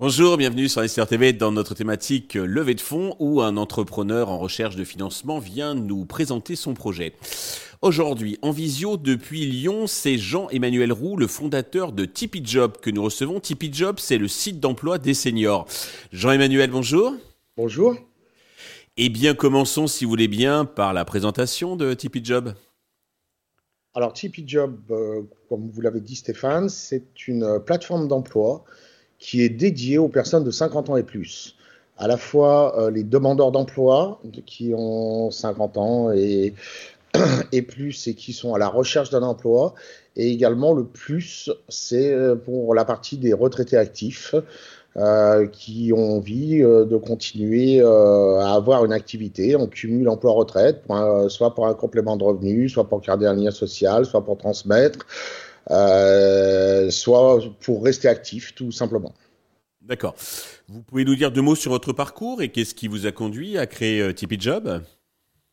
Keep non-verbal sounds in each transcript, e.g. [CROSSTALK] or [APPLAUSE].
Bonjour, bienvenue sur SR TV dans notre thématique levée de fonds où un entrepreneur en recherche de financement vient nous présenter son projet. Aujourd'hui, en visio depuis Lyon, c'est Jean-Emmanuel Roux, le fondateur de Tipeee Job que nous recevons. Tipeee Job, c'est le site d'emploi des seniors. Jean-Emmanuel, bonjour. Bonjour. Eh bien, commençons, si vous voulez bien, par la présentation de Tipeee Job. Alors, Tipeee Job, euh, comme vous l'avez dit Stéphane, c'est une plateforme d'emploi qui est dédié aux personnes de 50 ans et plus. À la fois euh, les demandeurs d'emploi qui ont 50 ans et, [CLEARS THROAT] et plus et qui sont à la recherche d'un emploi, et également le plus, c'est euh, pour la partie des retraités actifs. Euh, qui ont envie euh, de continuer euh, à avoir une activité. On cumule emploi-retraite, soit pour un complément de revenu, soit pour garder un lien social, soit pour transmettre, soit pour rester actif, tout simplement. D'accord. Vous pouvez nous dire deux mots sur votre parcours et qu'est-ce qui vous a conduit à créer Tipeee Job?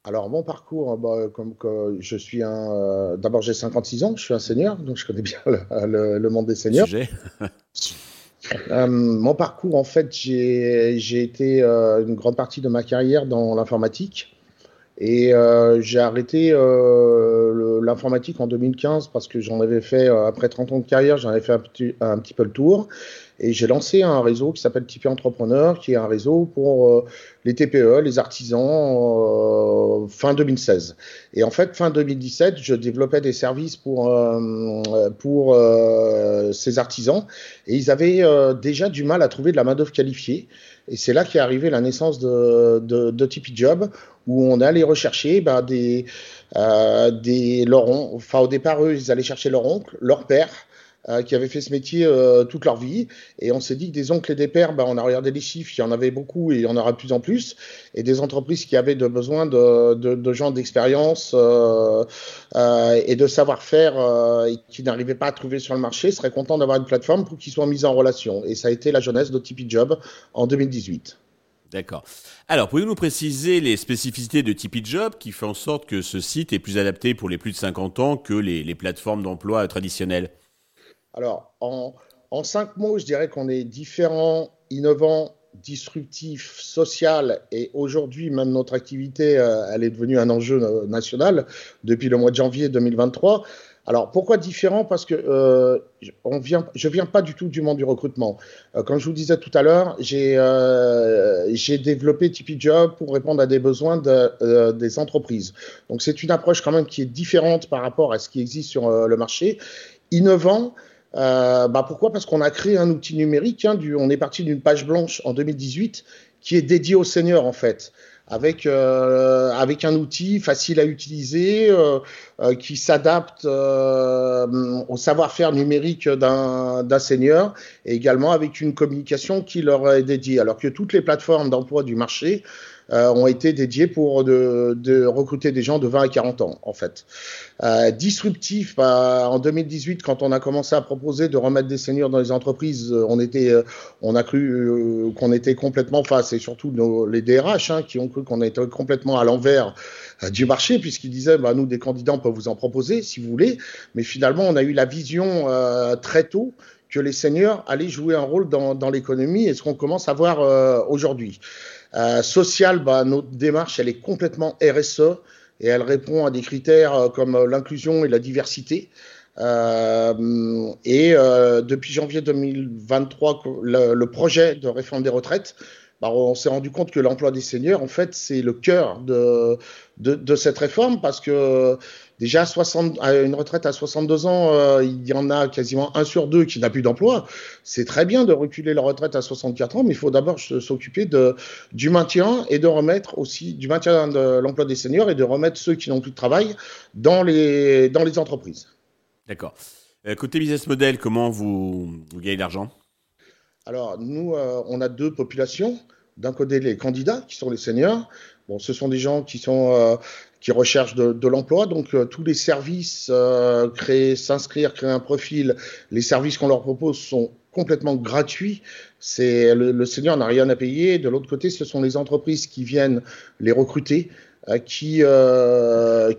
Alors mon parcours, bah, comme que je suis un, d'abord j'ai 56 ans, je suis un senior, donc je connais bien le, le, monde des seniors. [LAUGHS] euh, mon parcours, en fait, j'ai été euh, une grande partie de ma carrière dans l'informatique. Et euh, j'ai arrêté euh, l'informatique en 2015 parce que j'en avais fait, euh, après 30 ans de carrière, j'en avais fait un petit, peu le tour. Et j'ai lancé un réseau qui s'appelle Tipeee Entrepreneur, qui est un réseau pour euh, les TPE, les artisans, euh, fin 2016. Et en fait, fin 2017, je développais des services pour, euh, pour ces artisans. Et ils avaient déjà du mal à trouver de la main-d'œuvre qualifiée. Et c'est là qu'est arrivée la naissance de, de, de Tipeee Job, où on allait rechercher bah, des, euh, des leur Enfin, au départ, eux, ils allaient chercher leur oncle, leur père, euh, qui avaient fait ce métier euh, toute leur vie. Et on s'est dit que des oncles et des pères, bah, on a regardé les chiffres, il y en avait beaucoup et il y en aura plus en plus. Et des entreprises qui avaient besoin de, de, gens d'expérience euh, euh, et de savoir-faire et qui n'arrivaient pas à trouver sur le marché seraient contents d'avoir une plateforme pour qu'ils soient mis en relation. Et ça a été la jeunesse de Tipeee Job en 2018. D'accord. Alors, pouvez-vous nous préciser les spécificités de Tipeee Job qui fait en sorte que ce site est plus adapté pour les plus de 50 ans que les, plateformes d'emploi traditionnelles? Alors, en, en, cinq mots, je dirais qu'on est différent, innovant, disruptif, social, et aujourd'hui, même notre activité, euh, elle est devenue un enjeu euh, national depuis le mois de janvier 2023. Alors pourquoi différent? Parce que euh, on vient, je viens pas du tout du monde du recrutement. Euh, comme je vous disais tout à l'heure, j'ai euh, développé Tipeee Job pour répondre à des besoins de, euh, des entreprises. Donc c'est une approche quand même qui est différente par rapport à ce qui existe sur euh, le marché, innovant. Euh, bah pourquoi? Parce qu'on a créé un outil numérique. Hein, du, on est parti d'une page blanche en 2018 qui est dédiée aux seniors en fait avec euh, avec un outil facile à utiliser euh, euh, qui s'adapte euh, au savoir-faire numérique d'un d'un senior et également avec une communication qui leur est dédiée. Alors que toutes les plateformes d'emploi du marché euh, ont été dédiées pour de, de, recruter des gens de 20 à 40 ans, en fait. Euh, disruptif, bah, en 2018, quand on a commencé à proposer de remettre des seniors dans les entreprises, euh, on était, euh, on a cru euh, qu'on était complètement face, et surtout nos, les DRH hein, qui ont cru qu'on était complètement à l'envers du marché, puisqu'ils disaient, bah, nous, des candidats, on peut vous en proposer si vous voulez, mais finalement, on a eu la vision très tôt que les seniors allaient jouer un rôle dans, l'économie et ce qu'on commence à voir euh, aujourd'hui. Euh, social, bah, notre démarche, elle est complètement RSE et elle répond à des critères euh, comme l'inclusion et la diversité. Euh, et euh, depuis janvier 2023, le, projet de réforme des retraites, bah, on s'est rendu compte que l'emploi des seniors, en fait, c'est le cœur de, de, cette réforme parce que déjà 60, à une retraite à 62 ans, euh, il y en a quasiment un sur deux qui n'a plus d'emploi. C'est très bien de reculer la retraite à 64 ans, mais il faut d'abord s'occuper de, du maintien et de remettre aussi du maintien de l'emploi des seniors et de remettre ceux qui n'ont plus de travail dans les, dans les entreprises. D'accord. Euh, côté business model, comment vous, vous gagnez l'argent? Alors, nous, euh, on a deux populations. D'un côté, les candidats, qui sont les seniors. Bon, ce sont des gens qui sont euh, qui recherchent de, l'emploi, donc euh, tous les services euh, créer, s'inscrire, créer un profil, les services qu'on leur propose sont complètement gratuits. C'est le, le senior n'a rien à payer. De l'autre côté, ce sont les entreprises qui viennent les recruter qui,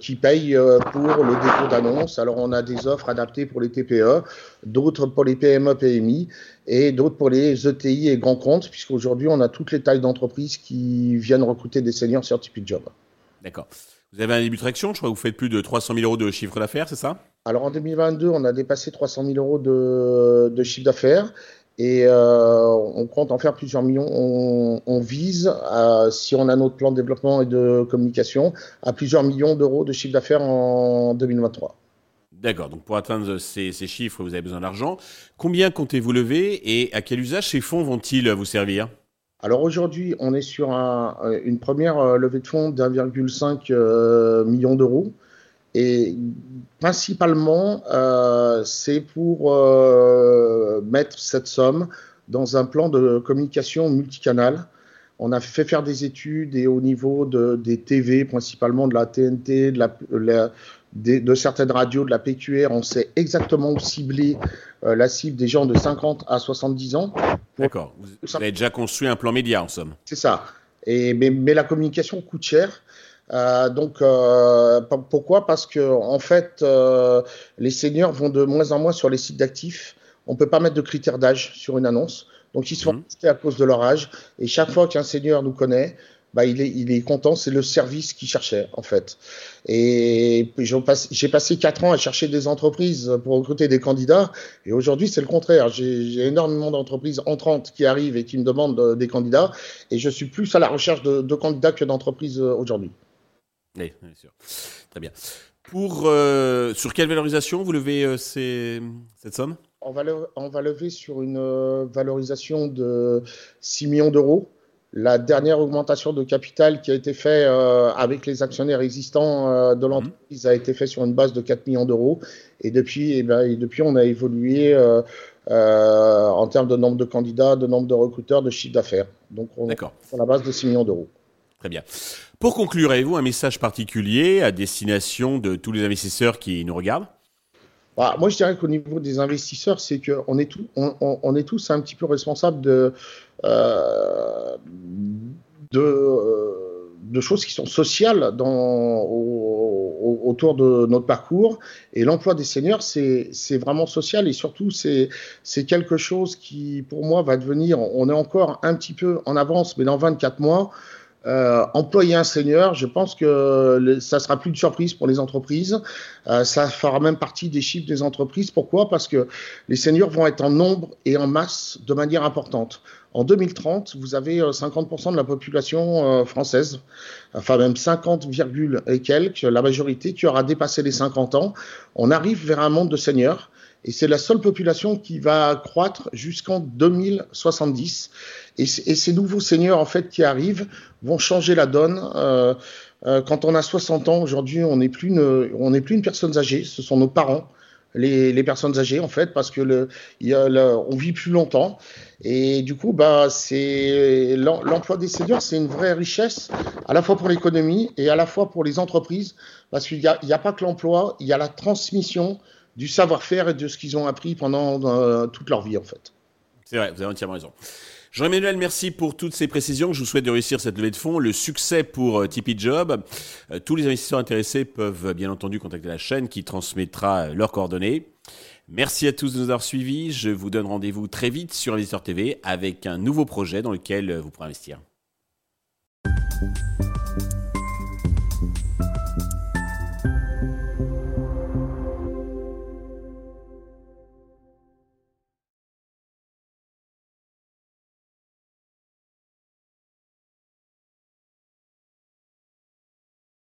qui payent pour le dépôt d'annonces. Alors on a des offres adaptées pour les TPE, d'autres pour les PME, PMI et d'autres pour les ETI et grands comptes, puisqu'aujourd'hui on a toutes les tailles d'entreprises qui viennent recruter des seniors sur Tipeee Job. D'accord. Vous avez un début de traction, je crois que vous faites plus de 300 000 euros de chiffre d'affaires, c'est ça? Alors en 2022, on a dépassé 300 000 euros de, de chiffre d'affaires et euh, on compte en faire plusieurs millions. On, vise, si on a notre plan de développement et de communication, à plusieurs millions d'euros de chiffre d'affaires en 2023. D'accord, donc pour atteindre ces, ces chiffres, vous avez besoin d'argent. Combien comptez-vous lever et à quel usage ces fonds vont-ils vous servir? Alors aujourd'hui, on est sur une première euh, levée de fonds d'1,5 euh, million d'euros. Et principalement, c'est pour mettre cette somme dans un plan de communication multicanal. On a fait faire des études et au niveau de, des TV, principalement de la TNT, de la, de, certaines radios, de la PQR, on sait exactement où cibler euh, la cible des gens de 50 à 70 ans. D'accord. Vous, avez déjà construit un plan média, en somme. C'est ça. Et, mais, la communication coûte cher. Euh, donc euh, pourquoi? Parce que en fait, les seniors vont de moins en moins sur les sites d'actifs. On peut pas mettre de critères d'âge sur une annonce. Donc ils sont mmh. à cause de leur âge. Et chaque fois qu'un senior nous connaît, bah, il, est, il est content, c'est le service qu'il cherchait en fait. Et j'ai passé quatre ans à chercher des entreprises pour recruter des candidats, et aujourd'hui c'est le contraire. J'ai énormément d'entreprises entrantes qui arrivent et qui me demandent euh, des candidats, et je suis plus à la recherche de, candidats que d'entreprises euh, aujourd'hui. Oui, bien sûr. Très bien. Pour, euh, sur quelle valorisation vous levez cette somme? On va, on va lever sur une valorisation de 6 millions d'euros. La dernière augmentation de capital qui a été faite euh, avec les actionnaires existants euh, de l'entreprise a été faite sur une base de 4 millions d'euros. Et depuis, eh ben, et depuis, on a évolué euh, en termes de nombre de candidats, de nombre de recruteurs, de chiffre d'affaires. Donc, on est sur la base de 6 millions d'euros. Très bien. Pour conclure, avez-vous un message particulier à destination de tous les investisseurs qui nous regardent? Bah, moi, je dirais qu'au niveau des investisseurs, c'est qu'on est, on, est tous un petit peu responsables de, euh, euh, choses qui sont sociales autour de notre parcours. Et l'emploi des seniors, c'est vraiment social et surtout, c'est quelque chose qui, pour moi, va devenir, on est encore un petit peu en avance, mais dans 24 mois, euh, employer un senior, je pense que ça sera plus de surprise pour les entreprises. Euh, ça fera même partie des chiffres des entreprises. Pourquoi? Parce que les seniors vont être en nombre et en masse de manière importante. En 2030, vous avez 50% euh, de la population française, enfin même 50, et quelques, la majorité qui aura dépassé les 50 ans. On arrive vers un monde de seniors et c'est la seule population qui va croître jusqu'en 2070. Et, ces nouveaux seigneurs en fait qui arrivent vont changer la donne. Euh, euh, quand on a 60 ans aujourd'hui, on n'est plus une, on plus une personne âgée, ce sont nos parents. Les, les, personnes âgées en fait parce que le, y a on vit plus longtemps et du coup bah c'est l'emploi des seniors c'est une vraie richesse à la fois pour l'économie et à la fois pour les entreprises parce qu'il n'y a, a, pas que l'emploi il y a la transmission du savoir-faire et de ce qu'ils ont appris pendant euh, toute leur vie, en fait. C'est vrai, vous avez entièrement raison. Jean-Emmanuel, merci pour toutes ces précisions. Je vous souhaite de réussir cette levée de fonds, le succès pour euh, Tipeee Job. Euh, tous les investisseurs intéressés peuvent bien entendu contacter la chaîne qui transmettra leurs coordonnées. Merci à tous de nous avoir suivis. Je vous donne rendez-vous très vite sur Investisseur TV avec un nouveau projet dans lequel vous pourrez investir.